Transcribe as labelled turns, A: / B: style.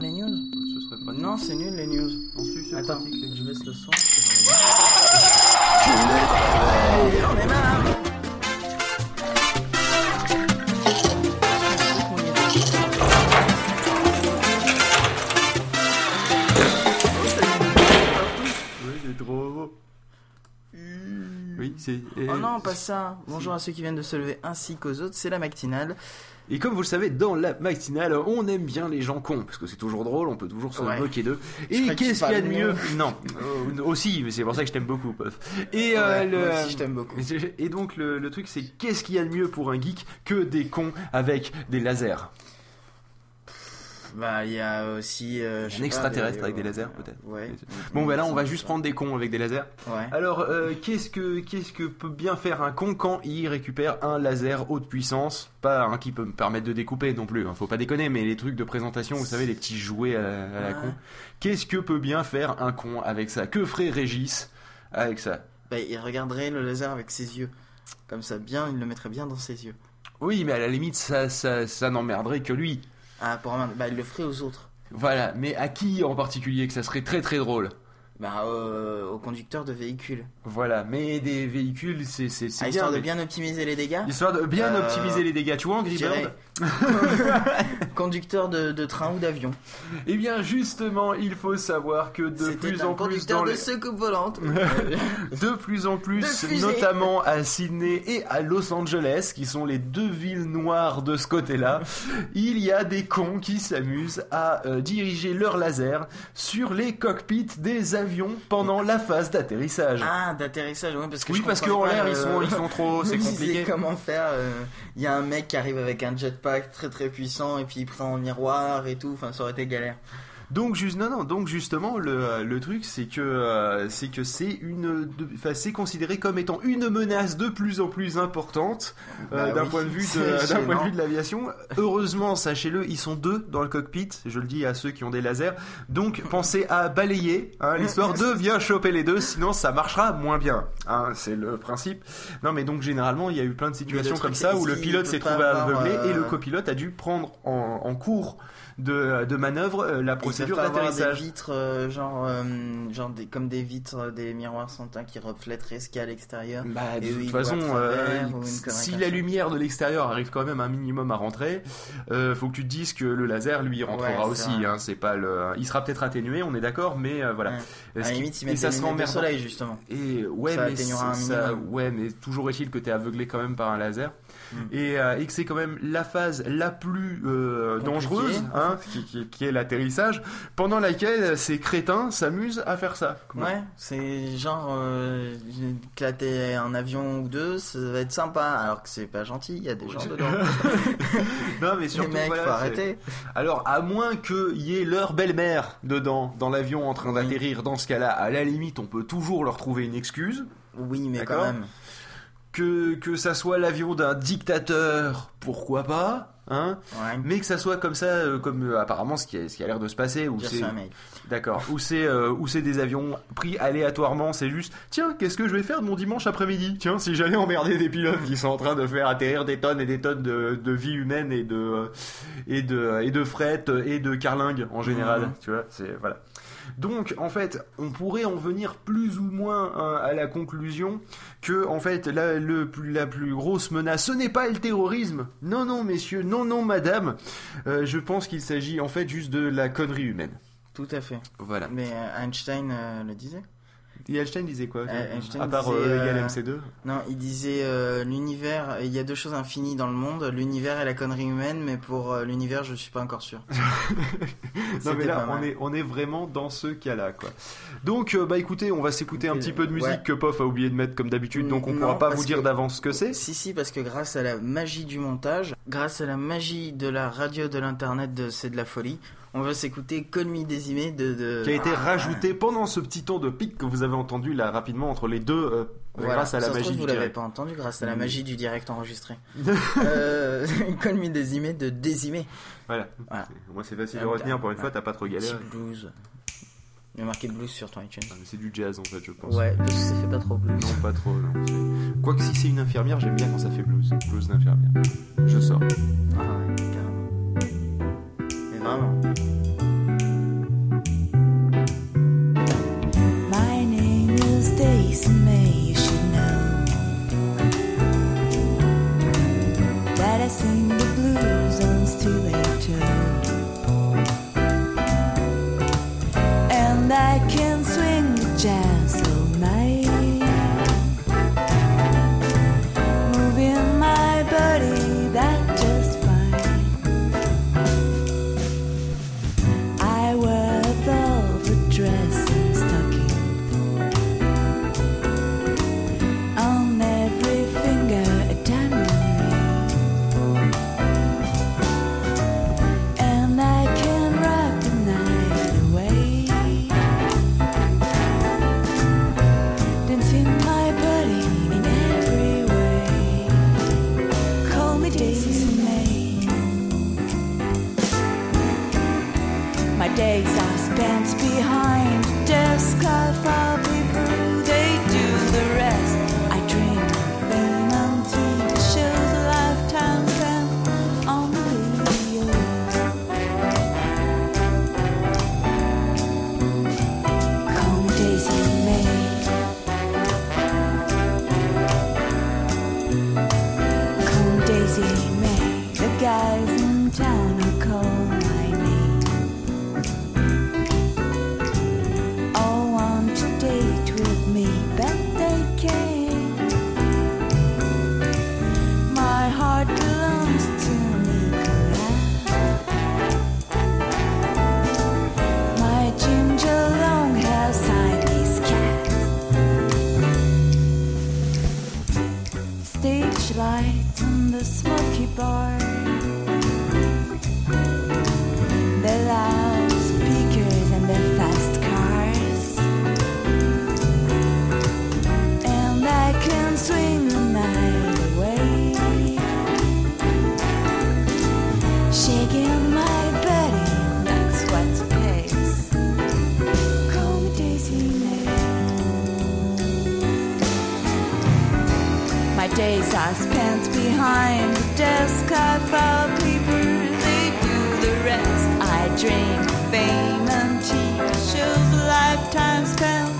A: les news
B: Ce serait pas
A: Non, c'est nul les news.
B: Si, c'est
A: Attends,
B: pratique, les
A: je baisse le son. marre
B: Oui, c'est trop beau. Oui, c'est.
A: Oh non, pas ça. Bonjour à ceux qui viennent de se lever ainsi qu'aux autres, c'est la matinale.
B: Et comme vous le savez, dans la matinale, on aime bien les gens cons, parce que c'est toujours drôle, on peut toujours se
A: Ouais.
B: moquer d'eux. Et qu'est-ce qu'il y a de mieux
A: de
B: Non, euh, aussi, mais c'est pour ça que je t'aime beaucoup, pof. Et, euh,
A: Ouais,
B: le...
A: moi aussi, je t'aime beaucoup.
B: Et donc, le, le truc, c'est qu'est-ce qu'il y a de mieux pour un geek que des cons avec des lasers?
A: Bah, il y a aussi. euh,
B: Un extraterrestre avec des lasers, peut-être
A: Ouais.
B: Bon, bah là, on va juste prendre des cons avec des lasers.
A: Ouais.
B: Alors, euh, qu'est-ce que qu'est-ce que peut bien faire un con quand il récupère un laser haute puissance? Pas un qui peut me permettre de découper non plus, hein, faut pas déconner, mais les trucs de présentation, vous savez, les petits jouets à la, à la
A: Ouais.
B: con. Qu'est-ce que peut bien faire un con avec ça? Que ferait Régis avec ça?
A: Bah, il regarderait le laser avec ses yeux. Comme ça, bien, il le mettrait bien dans ses yeux.
B: Oui, mais à la limite, ça, ça, ça n'emmerderait que lui.
A: Ah, pour un... Bah, il le ferait aux autres.
B: Voilà, mais à qui en particulier que ça serait très très drôle?
A: Bah, euh, au conducteur de véhicule.
B: Voilà, mais des véhicules, c'est c'est
A: Ah,
B: bien.
A: histoire de
B: mais-
A: bien optimiser les dégâts.
B: Histoire de bien
A: Euh,
B: optimiser les dégâts. Tu vois,
A: dirais-
B: Bird
A: conducteur de, de train ou d'avion.
B: Eh bien, justement, il faut savoir que de plus
A: un
B: en plus
A: conducteur
B: dans
A: de
B: les...
A: secoupe volante.
B: de plus en
A: De
B: plus, notamment à Sydney et à Los Angeles, qui sont les deux villes noires de ce côté-là, il y a des cons qui s'amusent à euh, diriger leur laser sur les cockpits des avions pendant la phase d'atterrissage.
A: ah, d'atterrissage, ouais, parce que
B: oui, parce qu'en l'air,
A: le-
B: ils sont, ils sont trop... C'est compliqué.
A: comment faire. euh, Il y a un mec qui arrive avec un jetpack très très puissant et puis il prend un miroir et tout. Enfin, ça aurait été galère.
B: Donc juste non non donc justement le, le truc c'est que euh, c'est que c'est une c'est considéré comme étant une menace de plus en plus importante euh,
A: Bah
B: d'un
A: oui,
B: point de vue d'un point de vue de l'aviation. Heureusement sachez-le ils sont deux dans le cockpit je le dis à ceux qui ont des lasers donc pensez à balayer hein, l'histoire de bien choper les deux sinon ça marchera moins bien hein, c'est le principe. Non mais donc généralement il y a eu plein de situations comme ça où le pilote
A: il
B: s'est trouvé aveuglé et le
A: euh,
B: copilote a dû prendre en, en cours de, de manœuvre euh, la
A: Ils
B: procédure
A: avoir des
B: d'atterrissage.
A: vitres, euh, genre, euh, genre des, comme des vitres, euh, des miroirs sans teint qui reflèteraient ce qu'il y a à l'extérieur.
B: Bah, de toute façon, euh,
A: travers,
B: il- si la lumière de l'extérieur arrive quand même un minimum à rentrer, euh, faut que tu te dises que le laser lui rentrera
A: Ouais,
B: aussi. Hein, c'est pas le, il sera peut-être atténué, on est d'accord, mais voilà.
A: Ouais. À limite, ils
B: et ça sera emmerdant.
A: soleil, justement.
B: Et ouais,
A: Ça
B: mais ça- ouais, mais toujours est-il que t'es aveuglé quand même par un laser
A: Mm.
B: et, euh, et que c'est quand même la phase la plus euh, dangereuse, hein, qui, qui- qui est l'atterrissage, pendant laquelle ces crétins s'amusent à faire ça.
A: Ouais, c'est genre euh, éclater un avion ou deux, ça va être sympa. Alors que c'est pas gentil, il y a des gens dedans.
B: Non, mais
A: Les
B: surtout,
A: mecs,
B: voilà,
A: faut arrêter.
B: Alors, à moins qu'il y ait leur belle-mère dedans, dans l'avion en train
A: Oui.
B: d'atterrir, dans ce cas-là, à la limite, on peut toujours leur trouver une excuse.
A: Oui, mais quand même.
B: Que, que ça soit l'avion d'un dictateur, pourquoi pas Hein
A: Ouais.
B: mais que ça soit comme ça, euh, comme euh, apparemment ce qui, ce qui a l'air de se passer,
A: J'ai
B: c'est d'accord, où c'est euh, où c'est des avions pris aléatoirement, c'est juste tiens qu'est-ce que je vais faire de mon dimanche après-midi? Tiens si j'allais emmerder des pilotes qui sont en train de faire atterrir des tonnes et des tonnes de, de vie humaine et de et de et de fret et de carlingue en général,
A: Mhm.
B: tu vois, c'est voilà. Donc en fait, on pourrait en venir plus ou moins hein, à la conclusion que en fait la, le, plus- la plus grosse menace, ce n'est pas le terrorisme. Non non messieurs, non non madame. Euh, je pense qu'il s'agit en fait juste de la connerie humaine.
A: Tout à fait.
B: Voilà.
A: Mais euh, Einstein euh, le disait.
B: Et Einstein disait quoi
A: Euh, Einstein
B: À part
A: disait,
B: euh, égal
A: euh,
B: MC2
A: Non, il disait l'univers, il y a deux choses infinies dans le monde, l'univers et la connerie humaine, mais pour l'univers, je suis pas encore sûr.
B: Non mais là on est, on est vraiment dans ce cas-là quoi. Donc bah écoutez, on va s'écouter un petit peu de musique
A: ouais.
B: que Pof a oublié de mettre comme d'habitude, donc on
A: Non,
B: pourra pas vous dire
A: que-
B: d'avance ce que c'est.
A: Si, si, parce que grâce à la magie du montage, grâce à la magie de la radio, de l'internet, de C'est de la folie, on va s'écouter Call Me Désimé de, de...
B: qui a été
A: Ah,
B: rajouté pendant ce petit temps de pic que vous avez entendu là rapidement entre les deux euh,
A: Voilà.
B: grâce à la
A: Ça
B: magie
A: trouve,
B: du
A: vous l'avez pas entendu grâce à la magie du direct enregistré. euh, Call Me Désimé de Désimé.
B: Voilà. Moi c'est facile
A: Ah,
B: de retenir pour une
A: ouais.
B: fois, t'as pas trop galéré.
A: Blues. Il y a marqué blues sur ton iTunes.
B: Ah, C'est du jazz en fait, je pense.
A: Ouais, parce que ça fait pas trop blues.
B: Non, pas trop. Non. Quoique si c'est une infirmière, j'aime bien quand ça fait blues. Blues d'infirmière. Je sors.
A: Ah ouais,
C: Mama. My name is Daisy May, you should know that I sing. days I spent behind the scarf bar. days I spent behind the desk. I filed papers, they do the rest. I dreamed fame and TV shows, lifetime spent.